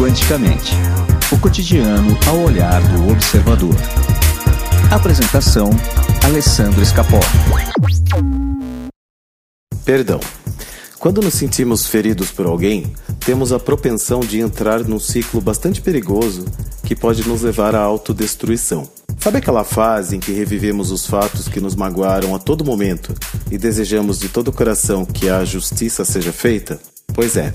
Quanticamente o cotidiano ao olhar do observador. Apresentação: Alessandro Escapó. Perdão. Quando nos sentimos feridos por alguém, temos a propensão de entrar num ciclo bastante perigoso que pode nos levar à autodestruição. Sabe aquela fase em que revivemos os fatos que nos magoaram a todo momento e desejamos de todo o coração que a justiça seja feita? Pois é,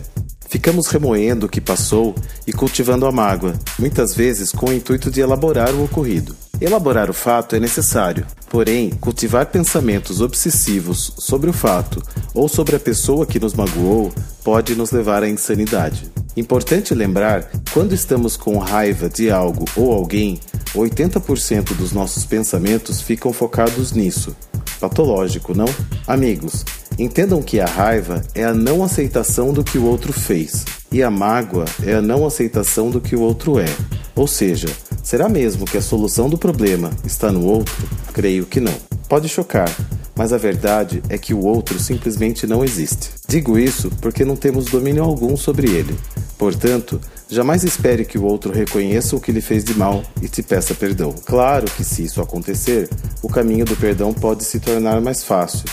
ficamos remoendo o que passou e cultivando a mágoa, muitas vezes com o intuito de elaborar o ocorrido. Elaborar o fato é necessário, porém, cultivar pensamentos obsessivos sobre o fato ou sobre a pessoa que nos magoou pode nos levar à insanidade. Importante lembrar, quando estamos com raiva de algo ou alguém, 80% dos nossos pensamentos ficam focados nisso. Patológico, não? Amigos, entendam que a raiva é a não aceitação do que o outro fez, e a mágoa é a não aceitação do que o outro é. Ou seja, será mesmo que a solução do problema está no outro? Creio que não. Pode chocar, mas a verdade é que o outro simplesmente não existe. Digo isso porque não temos domínio algum sobre ele. Portanto, jamais espere que o outro reconheça o que lhe fez de mal e te peça perdão. Claro que, se isso acontecer, o caminho do perdão pode se tornar mais fácil.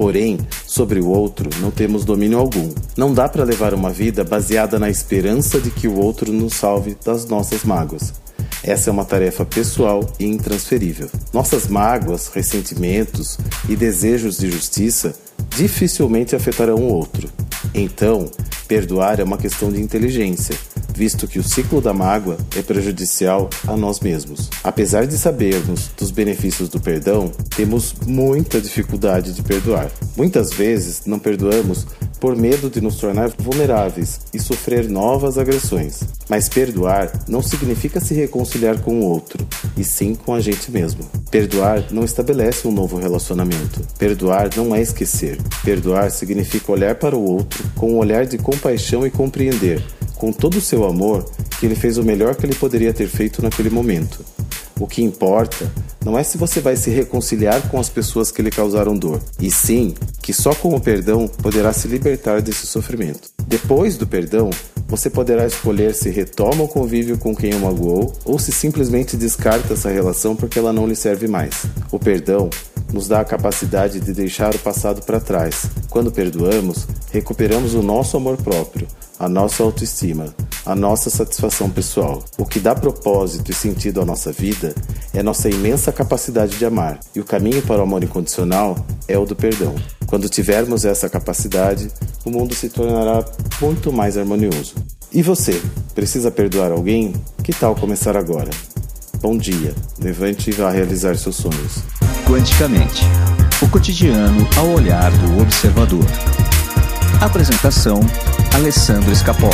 Porém, sobre o outro não temos domínio algum. Não dá para levar uma vida baseada na esperança de que o outro nos salve das nossas mágoas. Essa é uma tarefa pessoal e intransferível. Nossas mágoas, ressentimentos e desejos de justiça dificilmente afetarão o outro. Então, perdoar é uma questão de inteligência, visto que o ciclo da mágoa é prejudicial a nós mesmos. Apesar de sabermos dos benefícios do perdão, temos muita dificuldade de perdoar. Muitas vezes não perdoamos por medo de nos tornar vulneráveis e sofrer novas agressões. Mas perdoar não significa se reconciliar com o outro, e sim com a gente mesmo. Perdoar não estabelece um novo relacionamento. Perdoar não é esquecer. Perdoar significa olhar para o outro com um olhar de compaixão e compreender, com todo o seu amor, que ele fez o melhor que ele poderia ter feito naquele momento. O que importa não é se você vai se reconciliar com as pessoas que lhe causaram dor, e sim que só com o perdão poderá se libertar desse sofrimento. Depois do perdão, você poderá escolher se retoma o convívio com quem o magoou ou se simplesmente descarta essa relação porque ela não lhe serve mais. O perdão nos dá a capacidade de deixar o passado para trás. Quando perdoamos, recuperamos o nosso amor próprio, a nossa autoestima, a nossa satisfação pessoal. O que dá propósito e sentido à nossa vida é nossa imensa capacidade de amar, e o caminho para o amor incondicional é o do perdão. Quando tivermos essa capacidade, o mundo se tornará muito mais harmonioso. E você, precisa perdoar alguém? Que tal começar agora? Bom dia, levante e vá realizar seus sonhos. Quanticamente o cotidiano ao olhar do observador. Apresentação: Alessandro Escapó.